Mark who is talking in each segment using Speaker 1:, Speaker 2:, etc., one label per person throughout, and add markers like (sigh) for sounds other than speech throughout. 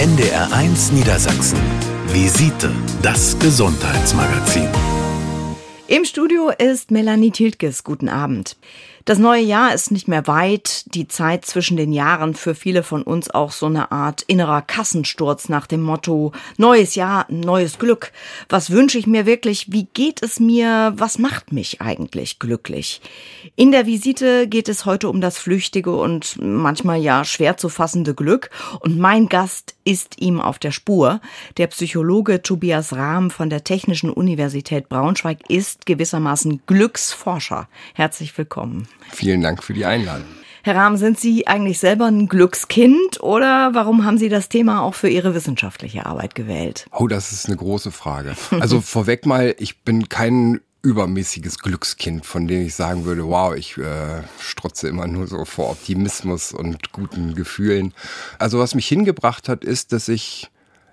Speaker 1: NDR1 Niedersachsen. Visite, das Gesundheitsmagazin.
Speaker 2: Im Studio ist Melanie Tiltges. Guten Abend. Das neue Jahr ist nicht mehr weit. Die Zeit zwischen den Jahren für viele von uns auch so eine Art innerer Kassensturz nach dem Motto Neues Jahr, neues Glück. Was wünsche ich mir wirklich? Wie geht es mir? Was macht mich eigentlich glücklich? In der Visite geht es heute um das flüchtige und manchmal ja schwer zu fassende Glück. Und mein Gast ist ihm auf der Spur. Der Psychologe Tobias Rahm von der Technischen Universität Braunschweig ist gewissermaßen Glücksforscher. Herzlich willkommen.
Speaker 3: Vielen Dank für die Einladung.
Speaker 2: Herr Rahm, sind Sie eigentlich selber ein Glückskind oder warum haben Sie das Thema auch für Ihre wissenschaftliche Arbeit gewählt?
Speaker 3: Oh, das ist eine große Frage. Also (laughs) vorweg mal, ich bin kein übermäßiges Glückskind, von dem ich sagen würde, wow, ich äh, strotze immer nur so vor Optimismus und guten Gefühlen. Also was mich hingebracht hat, ist, dass ich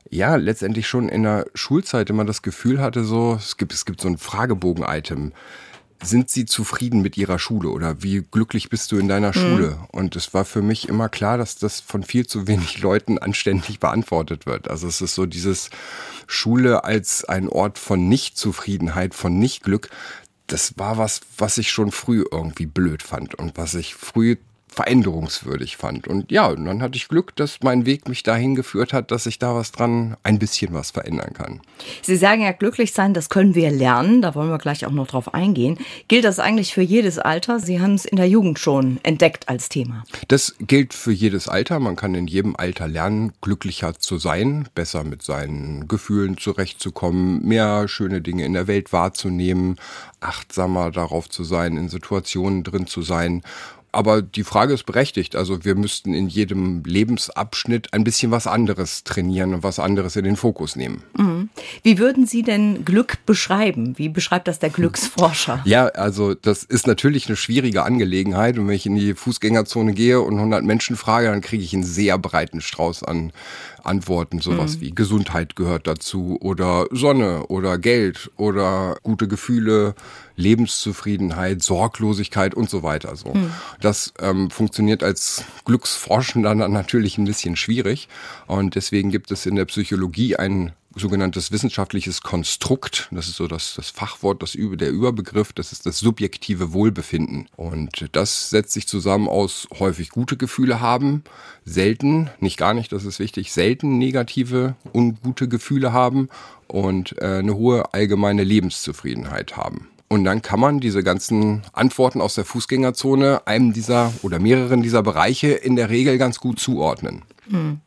Speaker 3: ja letztendlich schon in der Schulzeit immer das Gefühl hatte, so es gibt es gibt so ein Fragebogen-Item sind Sie zufrieden mit Ihrer Schule oder wie glücklich bist du in deiner mhm. Schule? Und es war für mich immer klar, dass das von viel zu wenig (laughs) Leuten anständig beantwortet wird. Also es ist so dieses Schule als ein Ort von Nichtzufriedenheit, von Nichtglück. Das war was, was ich schon früh irgendwie blöd fand und was ich früh veränderungswürdig fand. Und ja, und dann hatte ich Glück, dass mein Weg mich dahin geführt hat, dass ich da was dran, ein bisschen was verändern kann.
Speaker 2: Sie sagen ja, glücklich sein, das können wir lernen. Da wollen wir gleich auch noch drauf eingehen. Gilt das eigentlich für jedes Alter? Sie haben es in der Jugend schon entdeckt als Thema.
Speaker 3: Das gilt für jedes Alter. Man kann in jedem Alter lernen, glücklicher zu sein, besser mit seinen Gefühlen zurechtzukommen, mehr schöne Dinge in der Welt wahrzunehmen, achtsamer darauf zu sein, in Situationen drin zu sein aber die Frage ist berechtigt. Also wir müssten in jedem Lebensabschnitt ein bisschen was anderes trainieren und was anderes in den Fokus nehmen.
Speaker 2: Mhm. Wie würden Sie denn Glück beschreiben? Wie beschreibt das der Glücksforscher?
Speaker 3: Ja, also das ist natürlich eine schwierige Angelegenheit. Und wenn ich in die Fußgängerzone gehe und 100 Menschen frage, dann kriege ich einen sehr breiten Strauß an Antworten. Sowas mhm. wie Gesundheit gehört dazu oder Sonne oder Geld oder gute Gefühle Lebenszufriedenheit, Sorglosigkeit und so weiter. So. Mhm. Das ähm, funktioniert als Glücksforschender dann natürlich ein bisschen schwierig. Und deswegen gibt es in der Psychologie ein sogenanntes wissenschaftliches Konstrukt. Das ist so das, das Fachwort, das der Überbegriff. Das ist das subjektive Wohlbefinden. Und das setzt sich zusammen aus häufig gute Gefühle haben, selten, nicht gar nicht, das ist wichtig, selten negative, ungute Gefühle haben und äh, eine hohe allgemeine Lebenszufriedenheit haben. Und dann kann man diese ganzen Antworten aus der Fußgängerzone einem dieser oder mehreren dieser Bereiche in der Regel ganz gut zuordnen. Hm.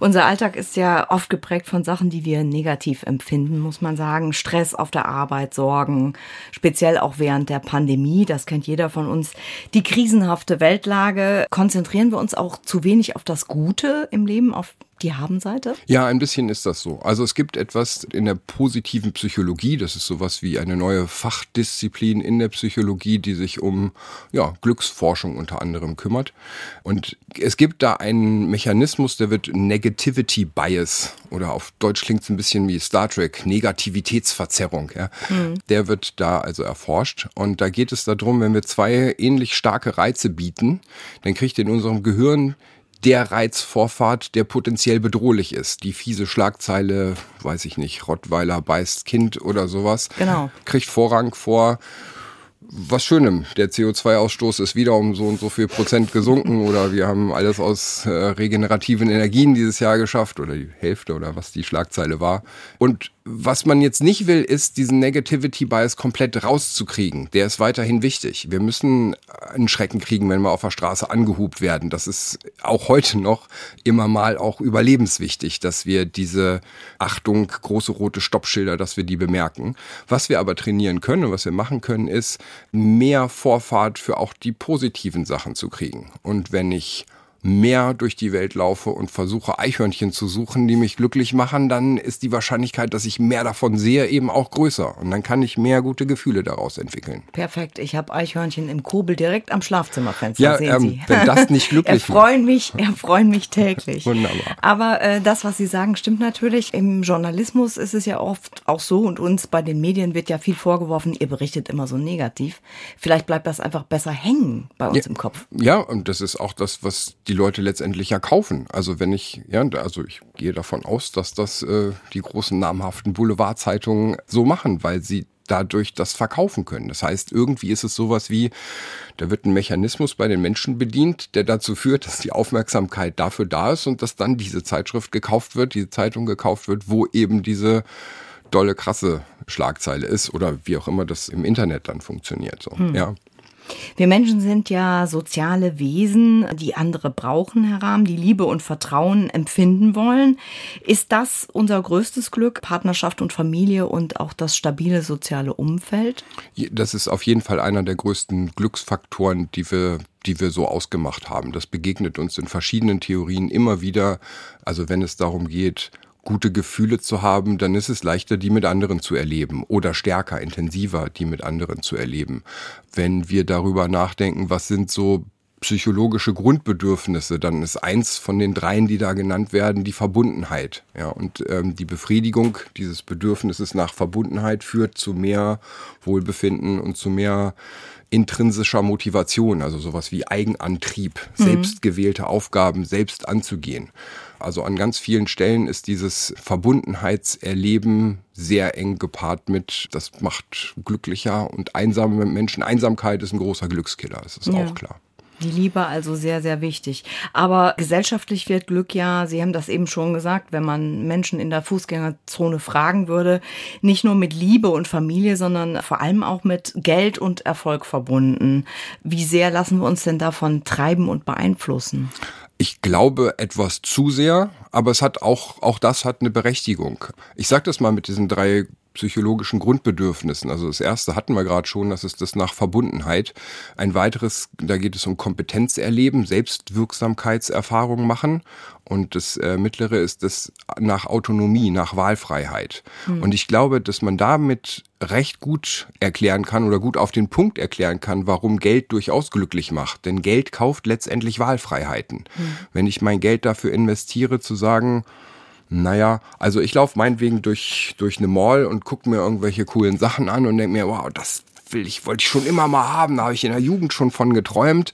Speaker 2: Unser Alltag ist ja oft geprägt von Sachen, die wir negativ empfinden, muss man sagen. Stress auf der Arbeit, Sorgen, speziell auch während der Pandemie, das kennt jeder von uns. Die krisenhafte Weltlage, konzentrieren wir uns auch zu wenig auf das Gute im Leben, auf die Habenseite?
Speaker 3: Ja, ein bisschen ist das so. Also es gibt etwas in der positiven Psychologie, das ist sowas wie eine neue Fachdisziplin in der Psychologie, die sich um ja, Glücksforschung unter anderem kümmert. Und es gibt da einen Mechanismus, der wird Negativity Bias oder auf Deutsch klingt es ein bisschen wie Star Trek, Negativitätsverzerrung. Ja. Mhm. Der wird da also erforscht. Und da geht es darum, wenn wir zwei ähnlich starke Reize bieten, dann kriegt in unserem Gehirn der Reizvorfahrt, der potenziell bedrohlich ist. Die fiese Schlagzeile, weiß ich nicht, Rottweiler beißt Kind oder sowas,
Speaker 2: genau.
Speaker 3: kriegt Vorrang vor was Schönem. Der CO2-Ausstoß ist wieder um so und so viel Prozent gesunken oder wir haben alles aus äh, regenerativen Energien dieses Jahr geschafft oder die Hälfte oder was die Schlagzeile war. Und was man jetzt nicht will, ist diesen Negativity Bias komplett rauszukriegen. Der ist weiterhin wichtig. Wir müssen einen Schrecken kriegen, wenn wir auf der Straße angehubt werden. Das ist auch heute noch immer mal auch überlebenswichtig, dass wir diese Achtung, große rote Stoppschilder, dass wir die bemerken. Was wir aber trainieren können und was wir machen können, ist mehr Vorfahrt für auch die positiven Sachen zu kriegen. Und wenn ich mehr durch die Welt laufe und versuche Eichhörnchen zu suchen, die mich glücklich machen, dann ist die Wahrscheinlichkeit, dass ich mehr davon sehe, eben auch größer. Und dann kann ich mehr gute Gefühle daraus entwickeln.
Speaker 2: Perfekt. Ich habe Eichhörnchen im Kobel direkt am Schlafzimmerfenster.
Speaker 3: Ja,
Speaker 2: sehen ähm,
Speaker 3: Sie. wenn das (laughs) nicht glücklich
Speaker 2: erfreuen mich, erfreuen mich täglich.
Speaker 3: Wunderbar.
Speaker 2: Aber äh, das, was Sie sagen, stimmt natürlich. Im Journalismus ist es ja oft auch so und uns bei den Medien wird ja viel vorgeworfen, ihr berichtet immer so negativ. Vielleicht bleibt das einfach besser hängen bei uns
Speaker 3: ja,
Speaker 2: im Kopf.
Speaker 3: Ja, und das ist auch das, was die die Leute letztendlich ja kaufen. Also wenn ich, ja, also ich gehe davon aus, dass das äh, die großen namhaften Boulevardzeitungen so machen, weil sie dadurch das verkaufen können. Das heißt, irgendwie ist es sowas wie, da wird ein Mechanismus bei den Menschen bedient, der dazu führt, dass die Aufmerksamkeit dafür da ist und dass dann diese Zeitschrift gekauft wird, diese Zeitung gekauft wird, wo eben diese dolle krasse Schlagzeile ist oder wie auch immer das im Internet dann funktioniert. So, hm. ja.
Speaker 2: Wir Menschen sind ja soziale Wesen, die andere brauchen, Herr Rahm, die Liebe und Vertrauen empfinden wollen. Ist das unser größtes Glück, Partnerschaft und Familie und auch das stabile soziale Umfeld?
Speaker 3: Das ist auf jeden Fall einer der größten Glücksfaktoren, die wir die wir so ausgemacht haben. Das begegnet uns in verschiedenen Theorien immer wieder. Also wenn es darum geht, gute Gefühle zu haben, dann ist es leichter, die mit anderen zu erleben oder stärker, intensiver, die mit anderen zu erleben. Wenn wir darüber nachdenken, was sind so psychologische Grundbedürfnisse, dann ist eins von den dreien, die da genannt werden, die Verbundenheit. Ja, und ähm, die Befriedigung dieses Bedürfnisses nach Verbundenheit führt zu mehr Wohlbefinden und zu mehr intrinsischer Motivation, also sowas wie Eigenantrieb, mhm. selbstgewählte Aufgaben selbst anzugehen. Also an ganz vielen Stellen ist dieses Verbundenheitserleben sehr eng gepaart mit, das macht glücklicher und einsame Menschen. Einsamkeit ist ein großer Glückskiller, das ist ja. auch klar.
Speaker 2: Die Liebe also sehr, sehr wichtig. Aber gesellschaftlich wird Glück ja, Sie haben das eben schon gesagt, wenn man Menschen in der Fußgängerzone fragen würde, nicht nur mit Liebe und Familie, sondern vor allem auch mit Geld und Erfolg verbunden. Wie sehr lassen wir uns denn davon treiben und beeinflussen?
Speaker 3: Ich glaube etwas zu sehr, aber es hat auch, auch das hat eine Berechtigung. Ich sage das mal mit diesen drei psychologischen Grundbedürfnissen. Also das erste hatten wir gerade schon, das ist das nach Verbundenheit. Ein weiteres, da geht es um Kompetenzerleben, Selbstwirksamkeitserfahrung machen. Und das äh, mittlere ist das nach Autonomie, nach Wahlfreiheit. Mhm. Und ich glaube, dass man damit recht gut erklären kann oder gut auf den Punkt erklären kann, warum Geld durchaus glücklich macht. Denn Geld kauft letztendlich Wahlfreiheiten. Mhm. Wenn ich mein Geld dafür investiere, zu sagen, naja, also ich laufe meinetwegen durch, durch eine Mall und gucke mir irgendwelche coolen Sachen an und denke mir, wow, das will ich, wollte ich schon immer mal haben, da habe ich in der Jugend schon von geträumt.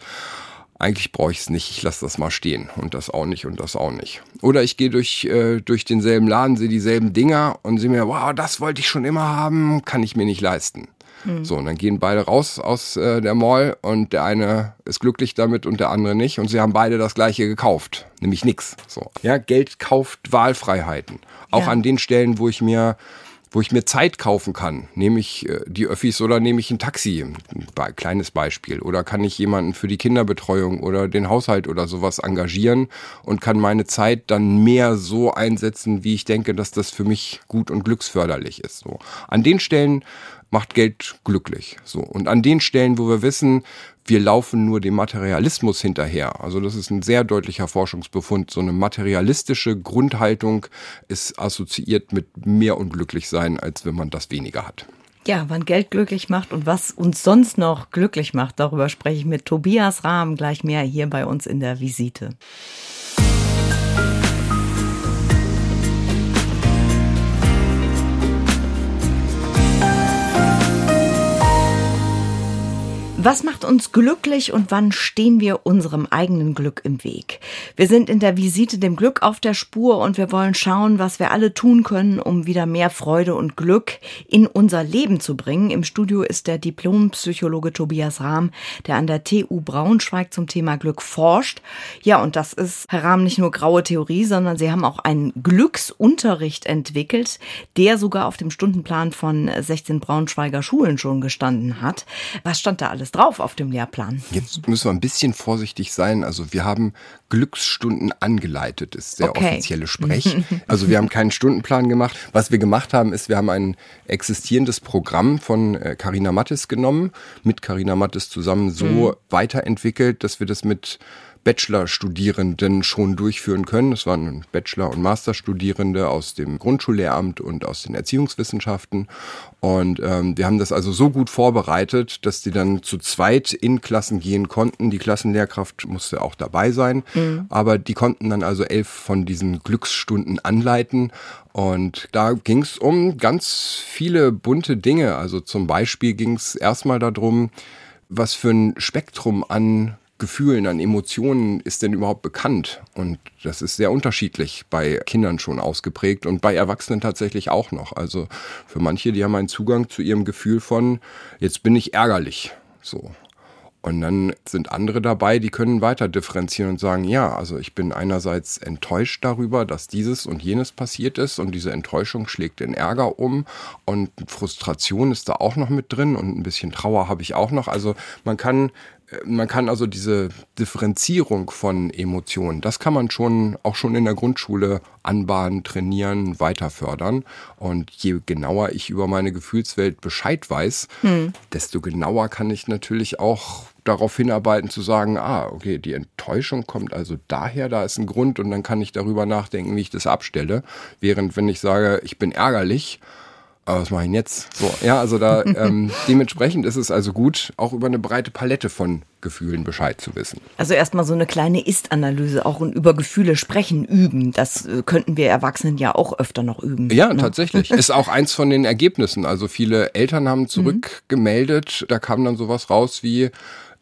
Speaker 3: Eigentlich brauche ich es nicht, ich lasse das mal stehen und das auch nicht und das auch nicht. Oder ich gehe durch, äh, durch denselben Laden, sehe dieselben Dinger und sehe mir, wow, das wollte ich schon immer haben, kann ich mir nicht leisten. Mhm. So, und dann gehen beide raus aus äh, der Mall und der eine ist glücklich damit und der andere nicht. Und sie haben beide das gleiche gekauft, nämlich nix. So. Ja, Geld kauft Wahlfreiheiten. Auch ja. an den Stellen, wo ich mir wo ich mir Zeit kaufen kann. Nehme ich äh, die Öffis oder nehme ich ein Taxi? Ein kleines Beispiel. Oder kann ich jemanden für die Kinderbetreuung oder den Haushalt oder sowas engagieren und kann meine Zeit dann mehr so einsetzen, wie ich denke, dass das für mich gut und glücksförderlich ist. So. An den Stellen macht Geld glücklich. So. Und an den Stellen, wo wir wissen, wir laufen nur dem Materialismus hinterher. Also das ist ein sehr deutlicher Forschungsbefund. So eine materialistische Grundhaltung ist assoziiert mit mehr unglücklich sein, als wenn man das weniger hat.
Speaker 2: Ja, wann Geld glücklich macht und was uns sonst noch glücklich macht, darüber spreche ich mit Tobias Rahm gleich mehr hier bei uns in der Visite. Was macht uns glücklich und wann stehen wir unserem eigenen Glück im Weg? Wir sind in der Visite dem Glück auf der Spur und wir wollen schauen, was wir alle tun können, um wieder mehr Freude und Glück in unser Leben zu bringen. Im Studio ist der Diplompsychologe Tobias Rahm, der an der TU Braunschweig zum Thema Glück forscht. Ja, und das ist, Herr Rahm, nicht nur graue Theorie, sondern Sie haben auch einen Glücksunterricht entwickelt, der sogar auf dem Stundenplan von 16 Braunschweiger Schulen schon gestanden hat. Was stand da alles alles drauf auf dem Lehrplan.
Speaker 3: Jetzt müssen wir ein bisschen vorsichtig sein. Also wir haben Glücksstunden angeleitet, ist der okay. offizielle Sprech. (laughs) Also wir haben keinen Stundenplan gemacht. Was wir gemacht haben, ist, wir haben ein existierendes Programm von Carina äh, Mattes genommen, mit Carina Mattes zusammen so mhm. weiterentwickelt, dass wir das mit Bachelorstudierenden schon durchführen können. Das waren Bachelor- und Masterstudierende aus dem Grundschullehramt und aus den Erziehungswissenschaften. Und ähm, wir haben das also so gut vorbereitet, dass die dann zu zweit in Klassen gehen konnten. Die Klassenlehrkraft musste auch dabei sein, mhm. aber die konnten dann also elf von diesen Glücksstunden anleiten. Und da ging es um ganz viele bunte Dinge. Also zum Beispiel ging es erstmal darum, was für ein Spektrum an Gefühlen, an Emotionen ist denn überhaupt bekannt? Und das ist sehr unterschiedlich bei Kindern schon ausgeprägt und bei Erwachsenen tatsächlich auch noch. Also für manche, die haben einen Zugang zu ihrem Gefühl von, jetzt bin ich ärgerlich. So. Und dann sind andere dabei, die können weiter differenzieren und sagen, ja, also ich bin einerseits enttäuscht darüber, dass dieses und jenes passiert ist und diese Enttäuschung schlägt in Ärger um und Frustration ist da auch noch mit drin und ein bisschen Trauer habe ich auch noch. Also man kann man kann also diese Differenzierung von Emotionen, das kann man schon auch schon in der Grundschule anbahnen, trainieren, weiter fördern. Und je genauer ich über meine Gefühlswelt Bescheid weiß, hm. desto genauer kann ich natürlich auch darauf hinarbeiten zu sagen, ah, okay, die Enttäuschung kommt also daher, da ist ein Grund und dann kann ich darüber nachdenken, wie ich das abstelle. Während wenn ich sage, ich bin ärgerlich, aber was mache ich denn jetzt? So, ja, also da (laughs) ähm, dementsprechend ist es also gut, auch über eine breite Palette von Gefühlen Bescheid zu wissen.
Speaker 2: Also erstmal so eine kleine Ist-Analyse auch und über Gefühle sprechen üben. Das äh, könnten wir Erwachsenen ja auch öfter noch üben.
Speaker 3: Ja, ne? tatsächlich. (laughs) ist auch eins von den Ergebnissen. Also viele Eltern haben zurückgemeldet, da kam dann sowas raus wie,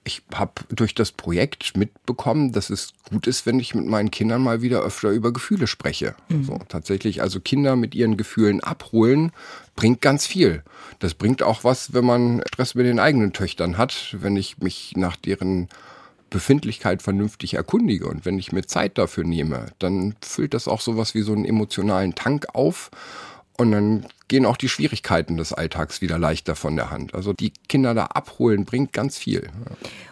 Speaker 3: ich habe durch das Projekt mitbekommen, dass es gut ist, wenn ich mit meinen Kindern mal wieder öfter über Gefühle spreche. Mhm. So, tatsächlich, also Kinder mit ihren Gefühlen abholen, bringt ganz viel. Das bringt auch was, wenn man Stress mit den eigenen Töchtern hat, wenn ich mich nach deren Befindlichkeit vernünftig erkundige und wenn ich mir Zeit dafür nehme, dann füllt das auch sowas wie so einen emotionalen Tank auf und dann gehen auch die Schwierigkeiten des Alltags wieder leichter von der Hand. Also die Kinder da abholen bringt ganz viel.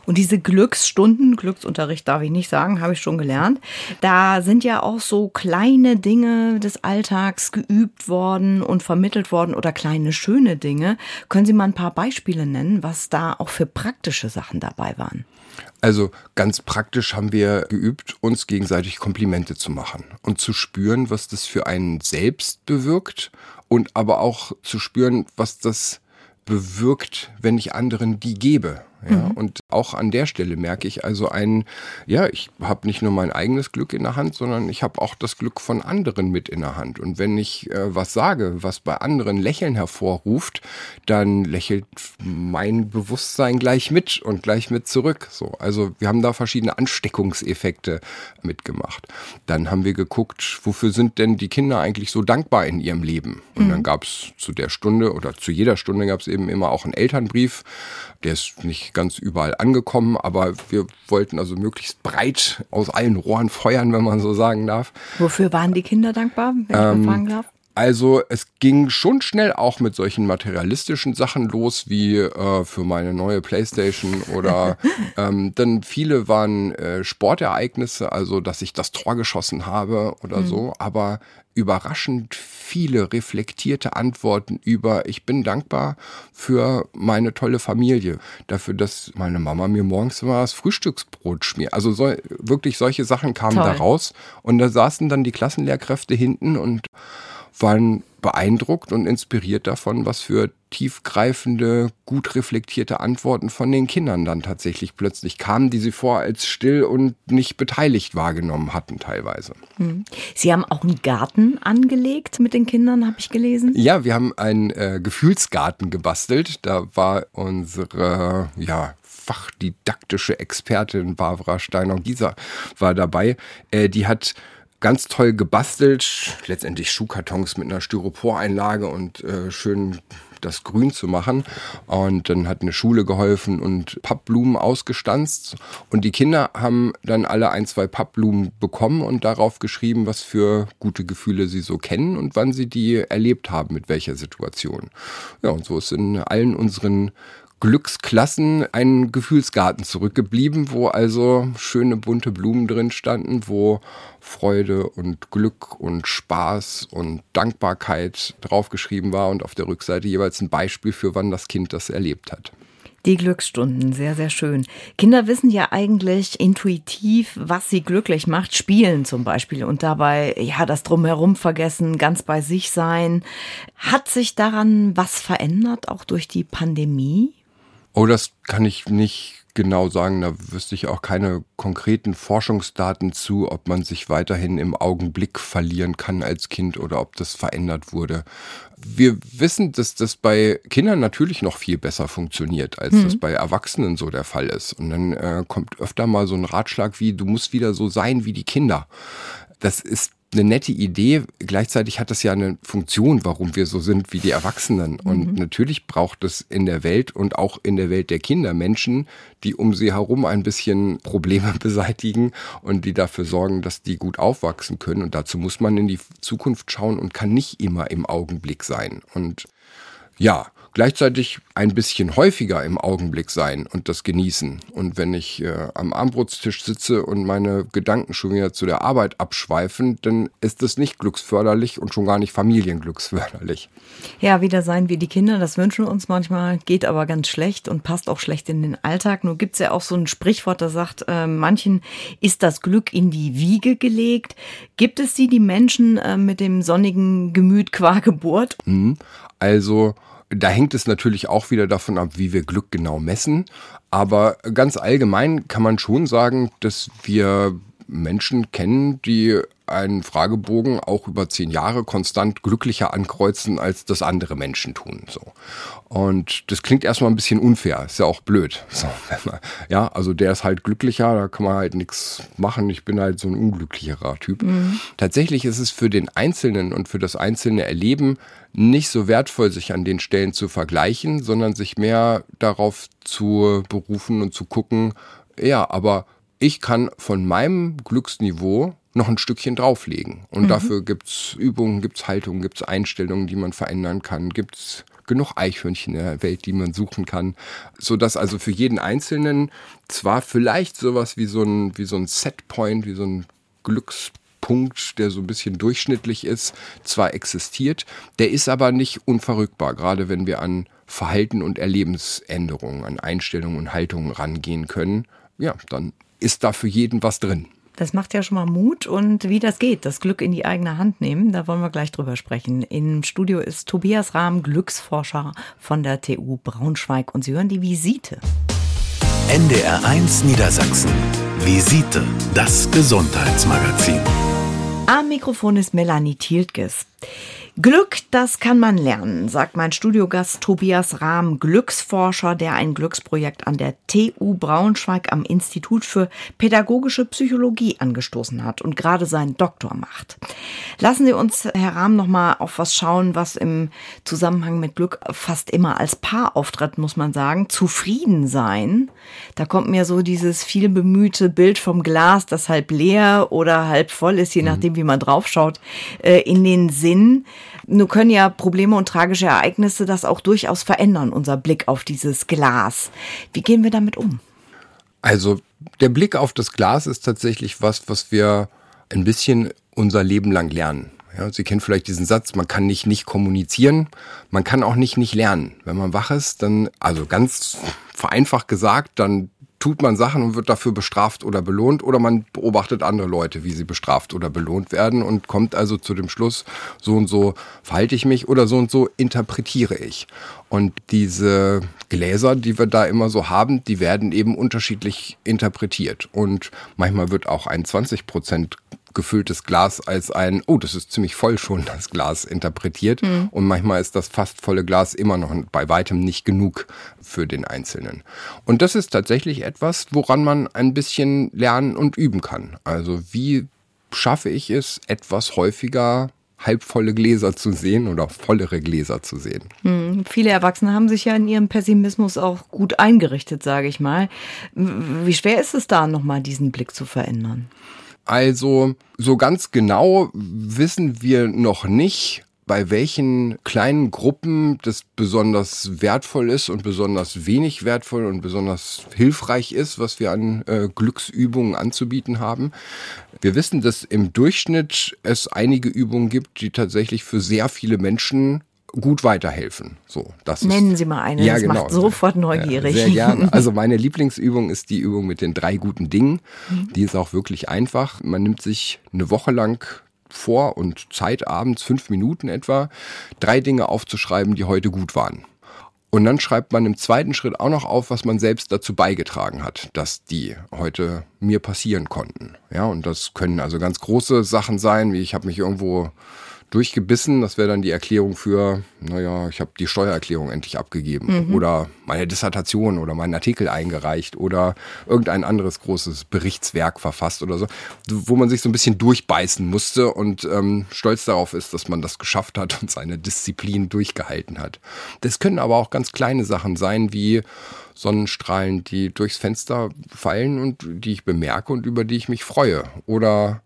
Speaker 2: Und diese Glücksstunden, Glücksunterricht darf ich nicht sagen, habe ich schon gelernt. Da sind ja auch so kleine Dinge des Alltags geübt worden und vermittelt worden oder kleine schöne Dinge. Können Sie mal ein paar Beispiele nennen, was da auch für praktische Sachen dabei waren?
Speaker 3: Also ganz praktisch haben wir geübt, uns gegenseitig Komplimente zu machen und zu spüren, was das für einen selbst bewirkt und aber auch zu spüren, was das bewirkt, wenn ich anderen die gebe. Ja, mhm. Und auch an der Stelle merke ich also ein, ja, ich habe nicht nur mein eigenes Glück in der Hand, sondern ich habe auch das Glück von anderen mit in der Hand. Und wenn ich äh, was sage, was bei anderen Lächeln hervorruft, dann lächelt mein Bewusstsein gleich mit und gleich mit zurück. So, also wir haben da verschiedene Ansteckungseffekte mitgemacht. Dann haben wir geguckt, wofür sind denn die Kinder eigentlich so dankbar in ihrem Leben? Und mhm. dann gab es zu der Stunde oder zu jeder Stunde gab es eben immer auch einen Elternbrief. Der ist nicht ganz überall angekommen, aber wir wollten also möglichst breit aus allen Rohren feuern, wenn man so sagen darf.
Speaker 2: Wofür waren die Kinder dankbar, wenn ähm, ich fragen darf?
Speaker 3: Also es ging schon schnell auch mit solchen materialistischen Sachen los, wie äh, für meine neue Playstation oder (laughs) ähm, dann viele waren äh, Sportereignisse, also dass ich das Tor geschossen habe oder mhm. so, aber überraschend viele reflektierte Antworten über ich bin dankbar für meine tolle Familie, dafür, dass meine Mama mir morgens immer das Frühstücksbrot schmiert. Also so, wirklich solche Sachen kamen Toll. da raus und da saßen dann die Klassenlehrkräfte hinten und waren beeindruckt und inspiriert davon, was für tiefgreifende, gut reflektierte Antworten von den Kindern dann tatsächlich plötzlich kamen, die sie vor als still und nicht beteiligt wahrgenommen hatten teilweise.
Speaker 2: Hm. Sie haben auch einen Garten angelegt mit den Kindern, habe ich gelesen.
Speaker 3: Ja, wir haben einen äh, Gefühlsgarten gebastelt. Da war unsere ja, fachdidaktische Expertin Barbara Steiner-Gieser war dabei. Äh, die hat ganz toll gebastelt, letztendlich Schuhkartons mit einer Styroporeinlage und äh, schön das grün zu machen. Und dann hat eine Schule geholfen und Pappblumen ausgestanzt. Und die Kinder haben dann alle ein, zwei Pappblumen bekommen und darauf geschrieben, was für gute Gefühle sie so kennen und wann sie die erlebt haben, mit welcher Situation. Ja, und so ist in allen unseren Glücksklassen ein Gefühlsgarten zurückgeblieben, wo also schöne bunte Blumen drin standen, wo Freude und Glück und Spaß und Dankbarkeit draufgeschrieben war und auf der Rückseite jeweils ein Beispiel für wann das Kind das erlebt hat.
Speaker 2: Die Glücksstunden, sehr, sehr schön. Kinder wissen ja eigentlich intuitiv, was sie glücklich macht. Spielen zum Beispiel und dabei, ja, das Drumherum vergessen, ganz bei sich sein. Hat sich daran was verändert, auch durch die Pandemie?
Speaker 3: Oh, das kann ich nicht genau sagen, da wüsste ich auch keine konkreten Forschungsdaten zu, ob man sich weiterhin im Augenblick verlieren kann als Kind oder ob das verändert wurde. Wir wissen, dass das bei Kindern natürlich noch viel besser funktioniert, als hm. das bei Erwachsenen so der Fall ist. Und dann äh, kommt öfter mal so ein Ratschlag wie, du musst wieder so sein wie die Kinder. Das ist eine nette Idee. Gleichzeitig hat das ja eine Funktion, warum wir so sind wie die Erwachsenen. Und mhm. natürlich braucht es in der Welt und auch in der Welt der Kinder Menschen, die um sie herum ein bisschen Probleme (laughs) beseitigen und die dafür sorgen, dass die gut aufwachsen können. Und dazu muss man in die Zukunft schauen und kann nicht immer im Augenblick sein. Und ja, gleichzeitig ein bisschen häufiger im Augenblick sein und das genießen. Und wenn ich äh, am Armbrotstisch sitze und meine Gedanken schon wieder zu der Arbeit abschweifen, dann ist das nicht glücksförderlich und schon gar nicht familienglücksförderlich.
Speaker 2: Ja, wieder sein wie die Kinder, das wünschen wir uns manchmal, geht aber ganz schlecht und passt auch schlecht in den Alltag. Nur gibt's ja auch so ein Sprichwort, das sagt, äh, manchen ist das Glück in die Wiege gelegt. Gibt es die, die Menschen äh, mit dem sonnigen Gemüt qua Geburt?
Speaker 3: Mhm. Also da hängt es natürlich auch wieder davon ab, wie wir Glück genau messen. Aber ganz allgemein kann man schon sagen, dass wir Menschen kennen, die einen Fragebogen auch über zehn Jahre konstant glücklicher ankreuzen, als das andere Menschen tun. So. Und das klingt erstmal ein bisschen unfair, ist ja auch blöd. (laughs) So, ja, also der ist halt glücklicher, da kann man halt nichts machen. Ich bin halt so ein unglücklicherer Typ. Mhm. Tatsächlich ist es für den Einzelnen und für das einzelne Erleben nicht so wertvoll, sich an den Stellen zu vergleichen, sondern sich mehr darauf zu berufen und zu gucken, ja, aber ich kann von meinem Glücksniveau noch ein Stückchen drauflegen. Und mhm. dafür gibt's Übungen, gibt's Haltungen, gibt's Einstellungen, die man verändern kann, gibt's genug Eichhörnchen in der Welt, die man suchen kann, so dass also für jeden Einzelnen zwar vielleicht sowas wie so ein wie so ein Setpoint, wie so ein Glückspunkt, der so ein bisschen durchschnittlich ist, zwar existiert, der ist aber nicht unverrückbar, gerade wenn wir an Verhalten und Erlebensänderungen, an Einstellungen und Haltungen rangehen können. Ja, dann ist da für jeden was drin.
Speaker 2: Das macht ja schon mal Mut und wie das geht, das Glück in die eigene Hand nehmen, da wollen wir gleich drüber sprechen. Im Studio ist Tobias Rahm, Glücksforscher von der TU Braunschweig und Sie hören die Visite.
Speaker 1: NDR1 Niedersachsen. Visite, das Gesundheitsmagazin.
Speaker 2: Am Mikrofon ist Melanie Tiltges. Glück, das kann man lernen, sagt mein Studiogast Tobias Rahm, Glücksforscher, der ein Glücksprojekt an der TU Braunschweig am Institut für Pädagogische Psychologie angestoßen hat und gerade seinen Doktor macht. Lassen Sie uns, Herr Rahm, noch mal auf was schauen, was im Zusammenhang mit Glück fast immer als Paar auftritt, muss man sagen. Zufrieden sein. Da kommt mir so dieses viel bemühte Bild vom Glas, das halb leer oder halb voll ist, je mhm. nachdem, wie man draufschaut, äh, in den Sinn. Nur können ja Probleme und tragische Ereignisse das auch durchaus verändern, unser Blick auf dieses Glas. Wie gehen wir damit um?
Speaker 3: Also der Blick auf das Glas ist tatsächlich was, was wir ein bisschen unser Leben lang lernen. Ja, Sie kennen vielleicht diesen Satz, man kann nicht nicht kommunizieren, man kann auch nicht nicht lernen. Wenn man wach ist, dann, also ganz vereinfacht gesagt, dann tut man Sachen und wird dafür bestraft oder belohnt oder man beobachtet andere Leute, wie sie bestraft oder belohnt werden und kommt also zu dem Schluss, so und so verhalte ich mich oder so und so interpretiere ich. Und diese Gläser, die wir da immer so haben, die werden eben unterschiedlich interpretiert. Und manchmal wird auch ein 20 Prozent gefülltes Glas als ein, oh, das ist ziemlich voll schon, das Glas interpretiert. Mhm. Und manchmal ist das fast volle Glas immer noch bei weitem nicht genug für den Einzelnen. Und das ist tatsächlich etwas, woran man ein bisschen lernen und üben kann. Also wie schaffe ich es, etwas häufiger halbvolle Gläser zu sehen oder vollere Gläser zu sehen.
Speaker 2: Hm, viele Erwachsene haben sich ja in ihrem Pessimismus auch gut eingerichtet, sage ich mal. Wie schwer ist es da nochmal diesen Blick zu verändern?
Speaker 3: Also so ganz genau wissen wir noch nicht, bei welchen kleinen Gruppen das besonders wertvoll ist und besonders wenig wertvoll und besonders hilfreich ist, was wir an äh, Glücksübungen anzubieten haben. Wir wissen, dass im Durchschnitt es einige Übungen gibt, die tatsächlich für sehr viele Menschen gut weiterhelfen. So,
Speaker 2: das Nennen ist, Sie mal eine,
Speaker 3: ja,
Speaker 2: das
Speaker 3: genau.
Speaker 2: macht sofort neugierig.
Speaker 3: Ja, sehr gerne. (laughs) Also meine Lieblingsübung ist die Übung mit den drei guten Dingen. Mhm. Die ist auch wirklich einfach. Man nimmt sich eine Woche lang vor und Zeit abends, fünf Minuten etwa, drei Dinge aufzuschreiben, die heute gut waren. Und dann schreibt man im zweiten Schritt auch noch auf, was man selbst dazu beigetragen hat, dass die heute mir passieren konnten. Ja, und das können also ganz große Sachen sein, wie ich habe mich irgendwo durchgebissen. Das wäre dann die Erklärung für, naja, ich habe die Steuererklärung endlich abgegeben mhm. oder meine Dissertation oder meinen Artikel eingereicht oder irgendein anderes großes Berichtswerk verfasst oder so, wo man sich so ein bisschen durchbeißen musste und ähm, stolz darauf ist, dass man das geschafft hat und seine Disziplin durchgehalten hat. Das können aber auch ganz kleine Sachen sein, wie Sonnenstrahlen, die durchs Fenster fallen und die ich bemerke und über die ich mich freue. Oder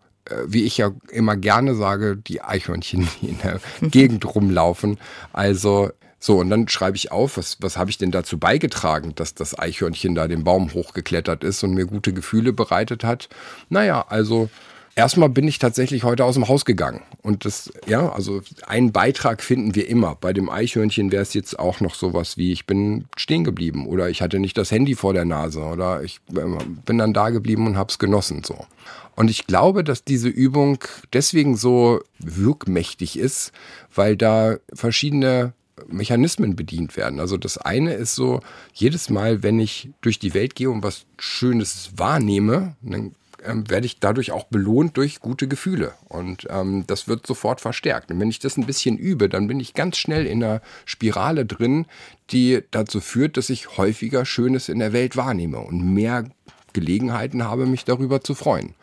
Speaker 3: wie ich ja immer gerne sage, die Eichhörnchen, die in der Gegend rumlaufen. Also so, und dann schreibe ich auf, was, was habe ich denn dazu beigetragen, dass das Eichhörnchen da den Baum hochgeklettert ist und mir gute Gefühle bereitet hat. Naja, also erstmal bin ich tatsächlich heute aus dem Haus gegangen. Und das, ja, also einen Beitrag finden wir immer. Bei dem Eichhörnchen wäre es jetzt auch noch sowas wie, ich bin stehen geblieben oder ich hatte nicht das Handy vor der Nase oder ich äh, bin dann da geblieben und habe es genossen so. Und ich glaube, dass diese Übung deswegen so wirkmächtig ist, weil da verschiedene Mechanismen bedient werden. Also das eine ist so, jedes Mal, wenn ich durch die Welt gehe und was Schönes wahrnehme, dann ähm, werde ich dadurch auch belohnt durch gute Gefühle. Und ähm, das wird sofort verstärkt. Und wenn ich das ein bisschen übe, dann bin ich ganz schnell in einer Spirale drin, die dazu führt, dass ich häufiger Schönes in der Welt wahrnehme und mehr Gelegenheiten habe, mich darüber zu freuen.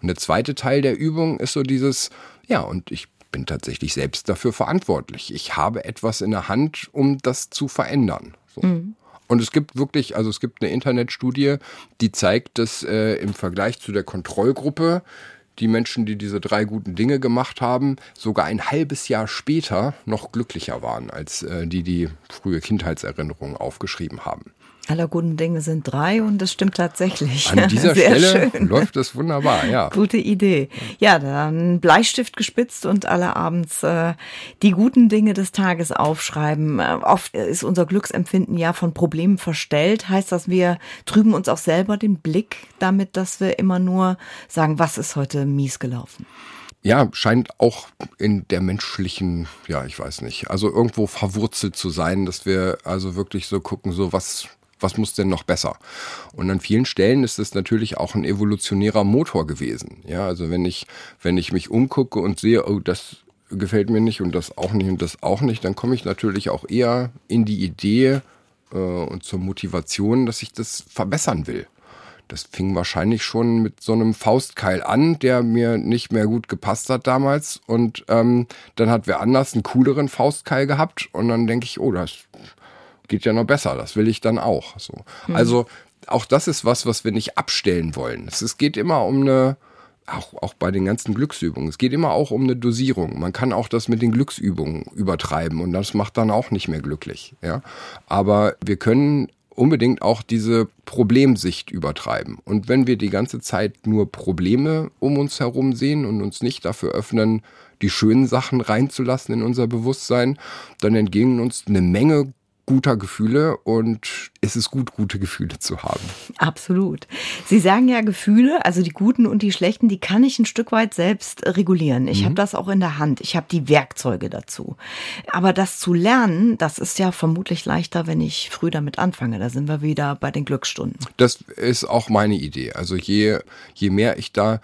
Speaker 3: Und der zweite Teil der Übung ist so dieses, ja, und ich bin tatsächlich selbst dafür verantwortlich. Ich habe etwas in der Hand, um das zu verändern. So. Mhm. Und es gibt wirklich, also es gibt eine Internetstudie, die zeigt, dass äh, im Vergleich zu der Kontrollgruppe die Menschen, die diese drei guten Dinge gemacht haben, sogar ein halbes Jahr später noch glücklicher waren, als äh, die, die frühe Kindheitserinnerungen aufgeschrieben haben.
Speaker 2: Aller guten Dinge sind drei und das stimmt tatsächlich.
Speaker 3: An (laughs) dieser Sehr Stelle schön. läuft es wunderbar, ja.
Speaker 2: Gute Idee. Ja, dann Bleistift gespitzt und alle abends äh, die guten Dinge des Tages aufschreiben. Äh, oft ist unser Glücksempfinden ja von Problemen verstellt. Heißt das, wir trüben uns auch selber den Blick damit, dass wir immer nur sagen, was ist heute mies gelaufen?
Speaker 3: ja, scheint auch in der menschlichen, ja, ich weiß nicht, also irgendwo verwurzelt zu sein, dass wir also wirklich so gucken, so was, was muss denn noch besser? Und an vielen Stellen ist es natürlich auch ein evolutionärer Motor gewesen. Ja, also wenn ich, wenn ich mich umgucke und sehe, oh, das gefällt mir nicht und das auch nicht und das auch nicht, dann komme ich natürlich auch eher in die Idee äh, und zur Motivation, dass ich das verbessern will. Das fing wahrscheinlich schon mit so einem Faustkeil an, der mir nicht mehr gut gepasst hat damals. Und ähm, dann hat wer anders einen cooleren Faustkeil gehabt. Und dann denke ich, oh, das geht ja noch besser, das will ich dann auch. So. Mhm. Also auch das ist was, was wir nicht abstellen wollen. Es geht immer um eine, auch, auch bei den ganzen Glücksübungen, es geht immer auch um eine Dosierung. Man kann auch das mit den Glücksübungen übertreiben und das macht dann auch nicht mehr glücklich. Ja? Aber wir können unbedingt auch diese Problemsicht übertreiben. Und wenn wir die ganze Zeit nur Probleme um uns herum sehen und uns nicht dafür öffnen, die schönen Sachen reinzulassen in unser Bewusstsein, dann entgehen uns eine Menge guter Gefühle und es ist gut, gute Gefühle zu haben.
Speaker 2: Absolut. Sie sagen ja Gefühle, also die guten und die schlechten, die kann ich ein Stück weit selbst regulieren. Ich mhm. habe das auch in der Hand. Ich habe die Werkzeuge dazu. Aber das zu lernen, das ist ja vermutlich leichter, wenn ich früh damit anfange. Da sind wir wieder bei den Glücksstunden.
Speaker 3: Das ist auch meine Idee. Also je, je mehr ich da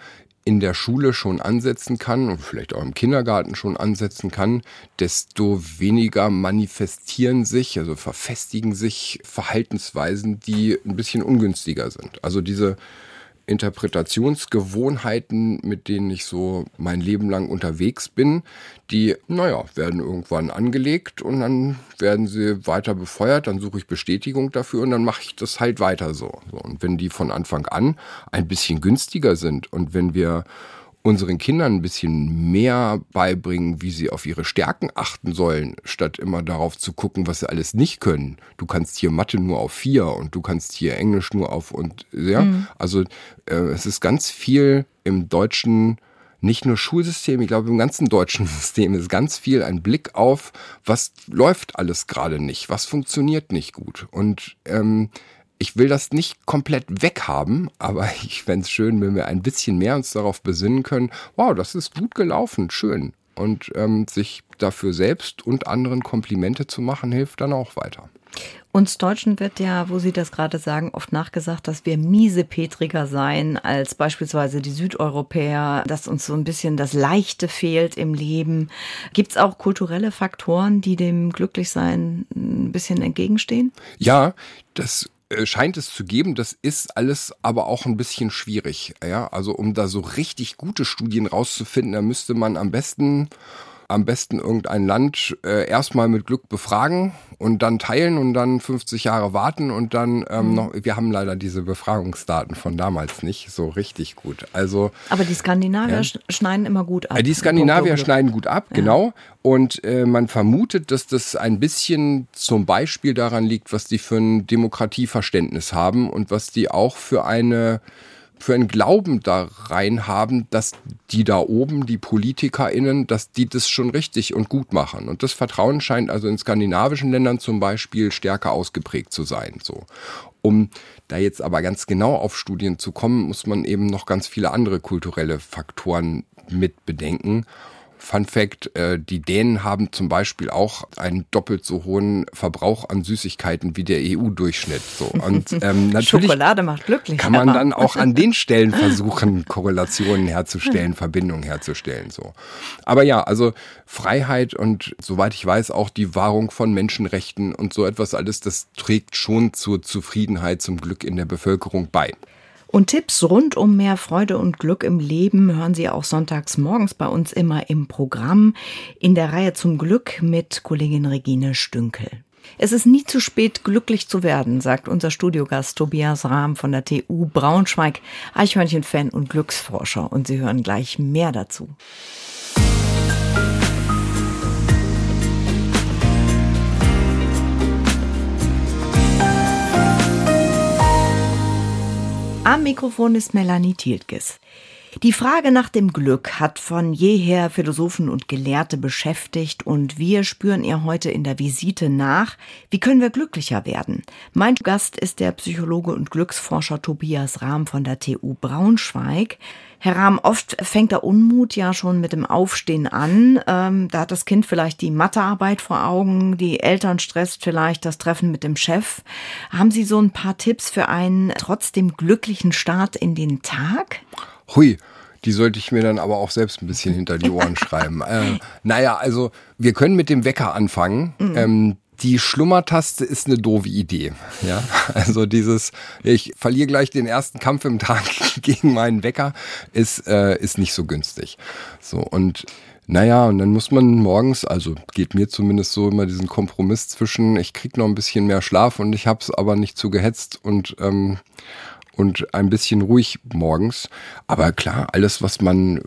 Speaker 3: in der Schule schon ansetzen kann und vielleicht auch im Kindergarten schon ansetzen kann, desto weniger manifestieren sich, also verfestigen sich Verhaltensweisen, die ein bisschen ungünstiger sind. Also diese Interpretationsgewohnheiten, mit denen ich so mein Leben lang unterwegs bin, die, naja, werden irgendwann angelegt und dann werden sie weiter befeuert, dann suche ich Bestätigung dafür und dann mache ich das halt weiter so. Und wenn die von Anfang an ein bisschen günstiger sind und wenn wir unseren Kindern ein bisschen mehr beibringen, wie sie auf ihre Stärken achten sollen, statt immer darauf zu gucken, was sie alles nicht können. Du kannst hier Mathe nur auf vier und du kannst hier Englisch nur auf und ja. Mhm. Also äh, es ist ganz viel im deutschen nicht nur Schulsystem, ich glaube im ganzen deutschen (laughs) System ist ganz viel ein Blick auf, was läuft alles gerade nicht, was funktioniert nicht gut. Und ähm, ich will das nicht komplett weghaben, aber (laughs) ich fände es schön, wenn wir ein bisschen mehr uns darauf besinnen können, wow, das ist gut gelaufen, schön. Und ähm, sich dafür selbst und anderen Komplimente zu machen, hilft dann auch weiter.
Speaker 2: Uns Deutschen wird ja, wo Sie das gerade sagen, oft nachgesagt, dass wir miesepetriger seien als beispielsweise die Südeuropäer, dass uns so ein bisschen das Leichte fehlt im Leben. Gibt es auch kulturelle Faktoren, die dem Glücklichsein ein bisschen entgegenstehen?
Speaker 3: Ja, das scheint es zu geben. Das ist alles aber auch ein bisschen schwierig. Ja, also um da so richtig gute Studien rauszufinden, da müsste man am besten am besten irgendein Land äh, erstmal mit Glück befragen und dann teilen und dann 50 Jahre warten und dann ähm, mhm. noch. Wir haben leider diese Befragungsdaten von damals nicht so richtig gut. Also.
Speaker 2: Aber die Skandinavier ja. schneiden immer gut ab.
Speaker 3: Die Skandinavier schneiden gut ab, ja. genau. Und äh, man vermutet, dass das ein bisschen zum Beispiel daran liegt, was die für ein Demokratieverständnis haben und was die auch für eine für einen Glauben da rein haben, dass die da oben, die PolitikerInnen, dass die das schon richtig und gut machen. Und das Vertrauen scheint also in skandinavischen Ländern zum Beispiel stärker ausgeprägt zu sein, so. Um da jetzt aber ganz genau auf Studien zu kommen, muss man eben noch ganz viele andere kulturelle Faktoren mit bedenken. Fun Fact, äh, die Dänen haben zum Beispiel auch einen doppelt so hohen Verbrauch an Süßigkeiten wie der EU-Durchschnitt. So. Und (laughs)
Speaker 2: ähm, natürlich Schokolade macht glücklich.
Speaker 3: Kann man dann auch an den Stellen versuchen, (laughs) Korrelationen herzustellen, Verbindungen herzustellen. So. Aber ja, also Freiheit und soweit ich weiß, auch die Wahrung von Menschenrechten und so etwas alles, das trägt schon zur Zufriedenheit, zum Glück in der Bevölkerung bei.
Speaker 2: Und Tipps rund um mehr Freude und Glück im Leben hören Sie auch sonntags morgens bei uns immer im Programm in der Reihe zum Glück mit Kollegin Regine Stünkel. Es ist nie zu spät, glücklich zu werden, sagt unser Studiogast Tobias Rahm von der TU Braunschweig, Eichhörnchen-Fan und Glücksforscher. Und Sie hören gleich mehr dazu. Am Mikrofon ist Melanie Tiltges. Die Frage nach dem Glück hat von jeher Philosophen und Gelehrte beschäftigt und wir spüren ihr heute in der Visite nach. Wie können wir glücklicher werden? Mein Gast ist der Psychologe und Glücksforscher Tobias Rahm von der TU Braunschweig. Herr Rahm, oft fängt der Unmut ja schon mit dem Aufstehen an. Ähm, da hat das Kind vielleicht die Mathearbeit vor Augen, die Eltern stresst vielleicht das Treffen mit dem Chef. Haben Sie so ein paar Tipps für einen trotzdem glücklichen Start in den Tag?
Speaker 3: Hui, die sollte ich mir dann aber auch selbst ein bisschen hinter die Ohren (laughs) schreiben. Äh, naja, also wir können mit dem Wecker anfangen. Mhm. Ähm, die Schlummertaste ist eine doofe Idee. Ja, also dieses, ich verliere gleich den ersten Kampf im Tag (laughs) gegen meinen Wecker, ist, äh, ist nicht so günstig. So und naja, und dann muss man morgens, also geht mir zumindest so immer diesen Kompromiss zwischen, ich krieg noch ein bisschen mehr Schlaf und ich hab's aber nicht zu gehetzt und ähm, und ein bisschen ruhig morgens. Aber klar, alles, was man,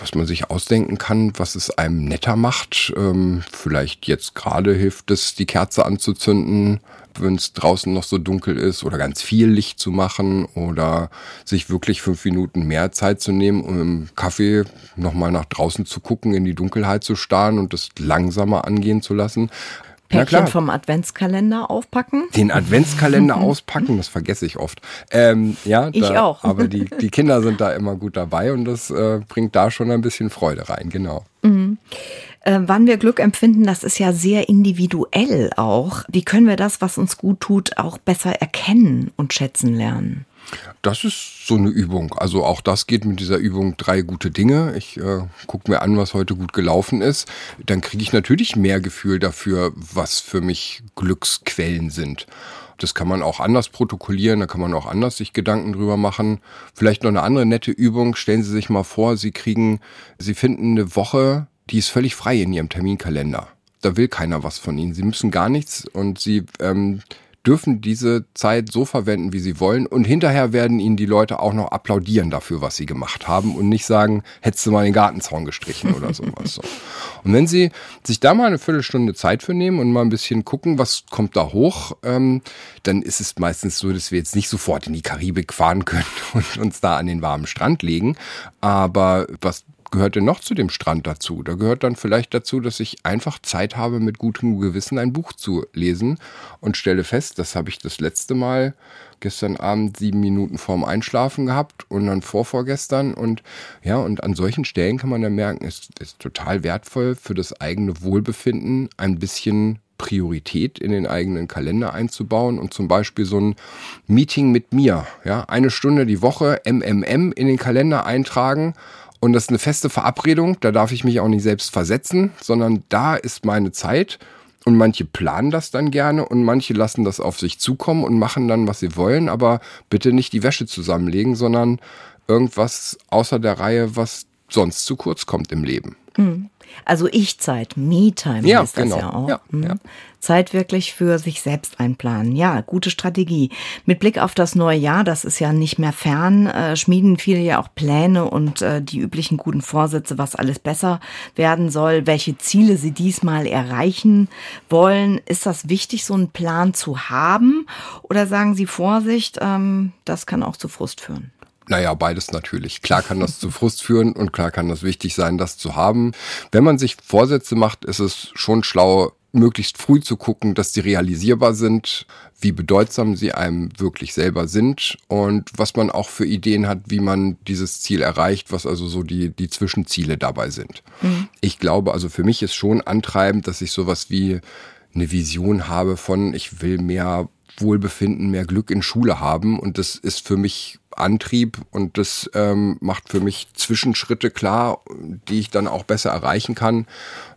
Speaker 3: was man sich ausdenken kann, was es einem netter macht. Ähm, vielleicht jetzt gerade hilft es, die Kerze anzuzünden, wenn es draußen noch so dunkel ist oder ganz viel Licht zu machen oder sich wirklich fünf Minuten mehr Zeit zu nehmen, um im Kaffee nochmal nach draußen zu gucken, in die Dunkelheit zu starren und das langsamer angehen zu lassen.
Speaker 2: Päckchen vom Adventskalender aufpacken.
Speaker 3: Den Adventskalender (laughs) auspacken, das vergesse ich oft. Ähm, ja,
Speaker 2: ich
Speaker 3: da,
Speaker 2: auch.
Speaker 3: Aber die, (laughs) die Kinder sind da immer gut dabei und das äh, bringt da schon ein bisschen Freude rein, genau. Mhm.
Speaker 2: Äh, wann wir Glück empfinden, das ist ja sehr individuell auch. Wie können wir das, was uns gut tut, auch besser erkennen und schätzen lernen?
Speaker 3: Das ist so eine Übung. Also auch das geht mit dieser Übung drei gute Dinge. Ich äh, gucke mir an, was heute gut gelaufen ist. Dann kriege ich natürlich mehr Gefühl dafür, was für mich Glücksquellen sind. Das kann man auch anders protokollieren, da kann man auch anders sich Gedanken drüber machen. Vielleicht noch eine andere nette Übung. Stellen Sie sich mal vor, Sie kriegen, Sie finden eine Woche, die ist völlig frei in Ihrem Terminkalender. Da will keiner was von Ihnen. Sie müssen gar nichts und Sie ähm, dürfen diese Zeit so verwenden, wie sie wollen. Und hinterher werden ihnen die Leute auch noch applaudieren dafür, was sie gemacht haben und nicht sagen, hättest du mal den Gartenzaun gestrichen oder (laughs) sowas. So. Und wenn sie sich da mal eine Viertelstunde Zeit für nehmen und mal ein bisschen gucken, was kommt da hoch, ähm, dann ist es meistens so, dass wir jetzt nicht sofort in die Karibik fahren können (laughs) und uns da an den warmen Strand legen. Aber was gehört denn noch zu dem Strand dazu? Da gehört dann vielleicht dazu, dass ich einfach Zeit habe, mit gutem Gewissen ein Buch zu lesen und stelle fest, das habe ich das letzte Mal gestern Abend sieben Minuten vorm Einschlafen gehabt und dann vorvorgestern und ja, und an solchen Stellen kann man dann merken, es ist total wertvoll für das eigene Wohlbefinden ein bisschen Priorität in den eigenen Kalender einzubauen und zum Beispiel so ein Meeting mit mir, ja, eine Stunde die Woche MMM in den Kalender eintragen und das ist eine feste Verabredung, da darf ich mich auch nicht selbst versetzen, sondern da ist meine Zeit und manche planen das dann gerne und manche lassen das auf sich zukommen und machen dann, was sie wollen, aber bitte nicht die Wäsche zusammenlegen, sondern irgendwas außer der Reihe, was sonst zu kurz kommt im Leben.
Speaker 2: Mhm. Also Ich-Zeit, Me-Time
Speaker 3: ja,
Speaker 2: heißt das
Speaker 3: genau.
Speaker 2: ja auch.
Speaker 3: Ja,
Speaker 2: Mhm.
Speaker 3: ja.
Speaker 2: Zeit wirklich für sich selbst einplanen. Ja, gute Strategie. Mit Blick auf das neue Jahr, das ist ja nicht mehr fern, äh, schmieden viele ja auch Pläne und äh, die üblichen guten Vorsätze, was alles besser werden soll, welche Ziele sie diesmal erreichen wollen. Ist das wichtig, so einen Plan zu haben? Oder sagen Sie Vorsicht, ähm, das kann auch zu Frust führen?
Speaker 3: Naja, beides natürlich. Klar kann das zu Frust führen und klar kann das wichtig sein, das zu haben. Wenn man sich Vorsätze macht, ist es schon schlau, möglichst früh zu gucken, dass die realisierbar sind, wie bedeutsam sie einem wirklich selber sind und was man auch für Ideen hat, wie man dieses Ziel erreicht, was also so die, die Zwischenziele dabei sind. Ich glaube, also für mich ist schon antreibend, dass ich sowas wie eine Vision habe von, ich will mehr Wohlbefinden, mehr Glück in Schule haben und das ist für mich Antrieb und das ähm, macht für mich Zwischenschritte klar, die ich dann auch besser erreichen kann.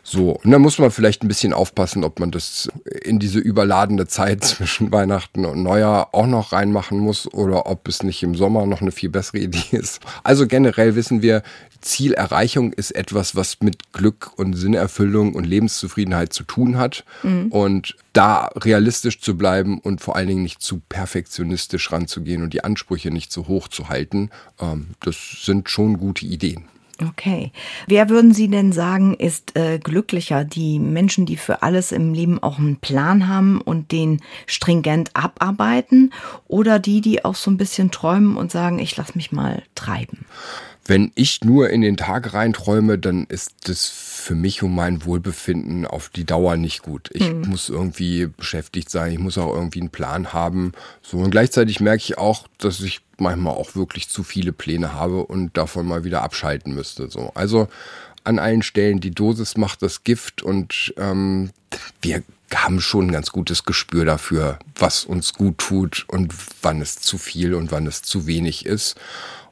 Speaker 3: So, und dann muss man vielleicht ein bisschen aufpassen, ob man das in diese überladene Zeit (laughs) zwischen Weihnachten und Neujahr auch noch reinmachen muss oder ob es nicht im Sommer noch eine viel bessere Idee (laughs) ist. Also generell wissen wir, Zielerreichung ist etwas, was mit Glück und Sinnerfüllung und Lebenszufriedenheit zu tun hat. Und da realistisch zu bleiben und vor allen Dingen nicht zu perfektionistisch ranzugehen und die Ansprüche nicht zu hoch zu halten, ähm, das sind schon gute Ideen.
Speaker 2: Okay. Wer würden Sie denn sagen, ist äh, glücklicher? Die Menschen, die für alles im Leben auch einen Plan haben und den stringent abarbeiten oder die, die auch so ein bisschen träumen und sagen, ich lass mich mal treiben?
Speaker 3: Wenn ich nur in den Tag reinträume, dann ist das für mich und mein Wohlbefinden auf die Dauer nicht gut. Ich muss irgendwie beschäftigt sein, ich muss auch irgendwie einen Plan haben. So und gleichzeitig merke ich auch, dass ich manchmal auch wirklich zu viele Pläne habe und davon mal wieder abschalten müsste. So, also an allen Stellen die Dosis macht das Gift und ähm, wir haben schon ein ganz gutes Gespür dafür, was uns gut tut und wann es zu viel und wann es zu wenig ist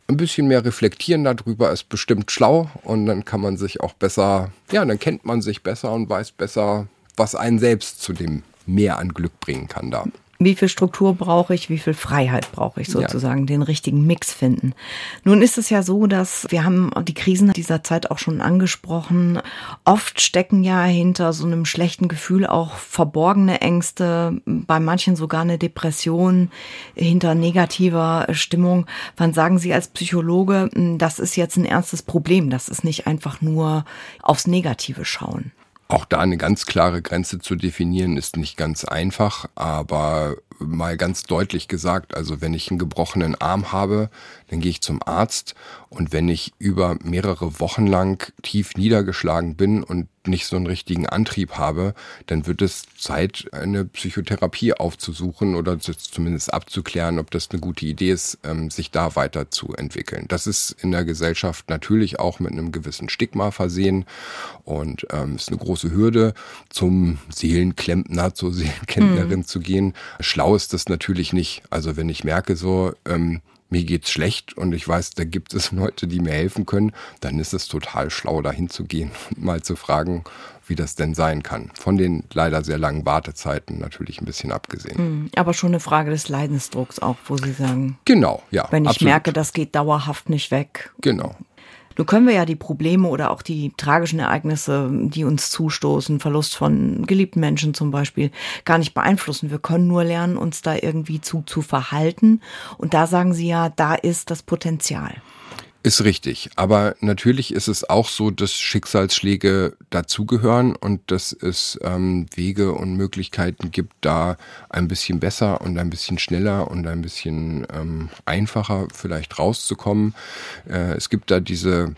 Speaker 3: ein bisschen mehr reflektieren darüber ist bestimmt schlau und dann kann man sich auch besser, ja, dann kennt man sich besser und weiß besser, was einen selbst zu dem mehr an Glück bringen kann da.
Speaker 2: Wie viel Struktur brauche ich, wie viel Freiheit brauche ich sozusagen, ja. den richtigen Mix finden. Nun ist es ja so, dass wir haben die Krisen dieser Zeit auch schon angesprochen. Oft stecken ja hinter so einem schlechten Gefühl auch verborgene Ängste, bei manchen sogar eine Depression, hinter negativer Stimmung. Wann sagen Sie als Psychologe, das ist jetzt ein ernstes Problem, das ist nicht einfach nur aufs Negative schauen?
Speaker 3: Auch da eine ganz klare Grenze zu definieren ist nicht ganz einfach, aber mal ganz deutlich gesagt, also wenn ich einen gebrochenen Arm habe, dann gehe ich zum Arzt und wenn ich über mehrere Wochen lang tief niedergeschlagen bin und nicht so einen richtigen Antrieb habe, dann wird es Zeit, eine Psychotherapie aufzusuchen oder zumindest abzuklären, ob das eine gute Idee ist, sich da weiterzuentwickeln. Das ist in der Gesellschaft natürlich auch mit einem gewissen Stigma versehen und ähm, ist eine große Hürde, zum Seelenklempner, zur Seelenkenntnerin mhm. zu gehen. Schlau ist das natürlich nicht. Also wenn ich merke so, ähm, mir geht's schlecht und ich weiß, da gibt es (laughs) Leute, die mir helfen können, dann ist es total schlau, dahin zu gehen (laughs) und mal zu fragen, wie das denn sein kann. Von den leider sehr langen Wartezeiten natürlich ein bisschen abgesehen.
Speaker 2: Aber schon eine Frage des Leidensdrucks auch, wo Sie sagen.
Speaker 3: Genau, ja.
Speaker 2: Wenn ich
Speaker 3: absolut.
Speaker 2: merke, das geht dauerhaft nicht weg.
Speaker 3: Genau.
Speaker 2: Nun können wir ja die Probleme oder auch die tragischen Ereignisse, die uns zustoßen, Verlust von geliebten Menschen zum Beispiel, gar nicht beeinflussen. Wir können nur lernen, uns da irgendwie zu, zu verhalten. Und da sagen Sie ja, da ist das Potenzial.
Speaker 3: Ist richtig. Aber natürlich ist es auch so, dass Schicksalsschläge dazugehören und dass es ähm, Wege und Möglichkeiten gibt, da ein bisschen besser und ein bisschen schneller und ein bisschen ähm, einfacher vielleicht rauszukommen. Äh, es gibt da diese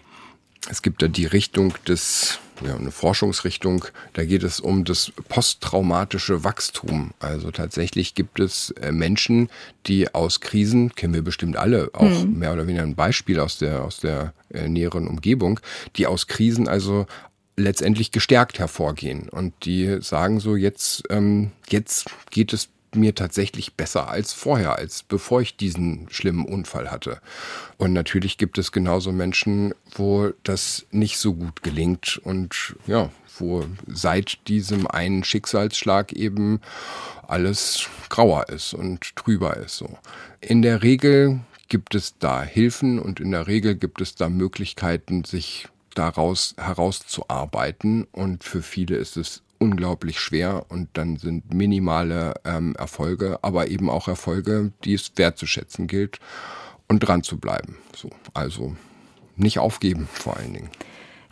Speaker 3: Es gibt da die Richtung des, ja, eine Forschungsrichtung, da geht es um das posttraumatische Wachstum. Also tatsächlich gibt es äh, Menschen, die aus Krisen, kennen wir bestimmt alle, auch mhm. mehr oder weniger ein Beispiel aus der, aus der äh, näheren Umgebung, die aus Krisen also letztendlich gestärkt hervorgehen und die sagen so jetzt ähm, jetzt geht es mir tatsächlich besser als vorher, als bevor ich diesen schlimmen Unfall hatte. Und natürlich gibt es genauso Menschen, wo das nicht so gut gelingt und ja, wo seit diesem einen Schicksalsschlag eben alles grauer ist und trüber ist so. In der Regel gibt es da Hilfen und in der Regel gibt es da Möglichkeiten, sich daraus herauszuarbeiten. Und für viele ist es unglaublich schwer und dann sind minimale ähm, Erfolge, aber eben auch Erfolge, die es wertzuschätzen gilt und dran zu bleiben. So, also nicht aufgeben vor allen Dingen.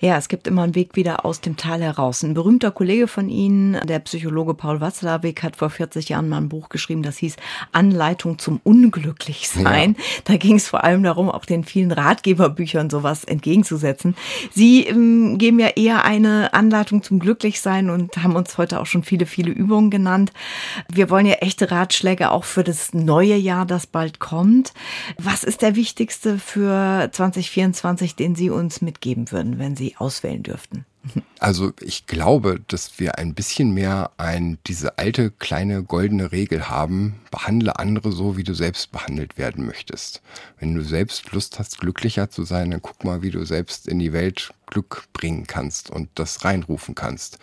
Speaker 2: Ja, es gibt immer einen Weg wieder aus dem Tal heraus. Ein berühmter Kollege von Ihnen, der Psychologe Paul Watzlawick, hat vor 40 Jahren mal ein Buch geschrieben, das hieß Anleitung zum Unglücklichsein. Ja. Da ging es vor allem darum, auch den vielen Ratgeberbüchern sowas entgegenzusetzen. Sie ähm, geben ja eher eine Anleitung zum Glücklichsein und haben uns heute auch schon viele, viele Übungen genannt. Wir wollen ja echte Ratschläge auch für das neue Jahr, das bald kommt. Was ist der wichtigste für 2024, den Sie uns mitgeben würden, wenn Sie auswählen dürften?
Speaker 3: Also ich glaube, dass wir ein bisschen mehr ein, diese alte kleine goldene Regel haben, behandle andere so, wie du selbst behandelt werden möchtest. Wenn du selbst Lust hast, glücklicher zu sein, dann guck mal, wie du selbst in die Welt Glück bringen kannst und das reinrufen kannst.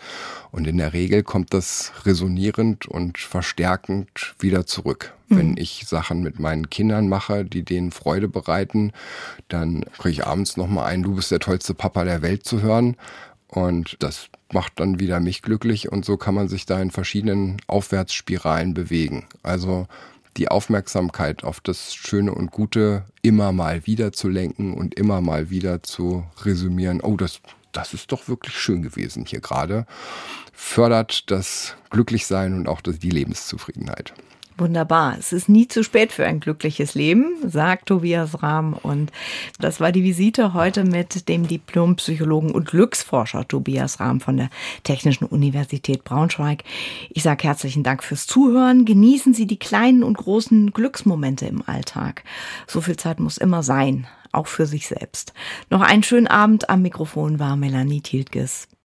Speaker 3: Und in der Regel kommt das resonierend und verstärkend wieder zurück. Mhm. Wenn ich Sachen mit meinen Kindern mache, die denen Freude bereiten, dann kriege ich abends nochmal ein, du bist der tollste Papa der Welt zu hören. Und das macht dann wieder mich glücklich und so kann man sich da in verschiedenen Aufwärtsspiralen bewegen. Also die Aufmerksamkeit auf das Schöne und Gute immer mal wieder zu lenken und immer mal wieder zu resümieren, oh, das, das ist doch wirklich schön gewesen hier gerade, fördert das Glücklichsein und auch die Lebenszufriedenheit.
Speaker 2: Wunderbar. Es ist nie zu spät für ein glückliches Leben, sagt Tobias Rahm. Und das war die Visite heute mit dem Diplompsychologen und Glücksforscher Tobias Rahm von der Technischen Universität Braunschweig. Ich sage herzlichen Dank fürs Zuhören. Genießen Sie die kleinen und großen Glücksmomente im Alltag. So viel Zeit muss immer sein, auch für sich selbst. Noch einen schönen Abend. Am Mikrofon war Melanie Tiltges.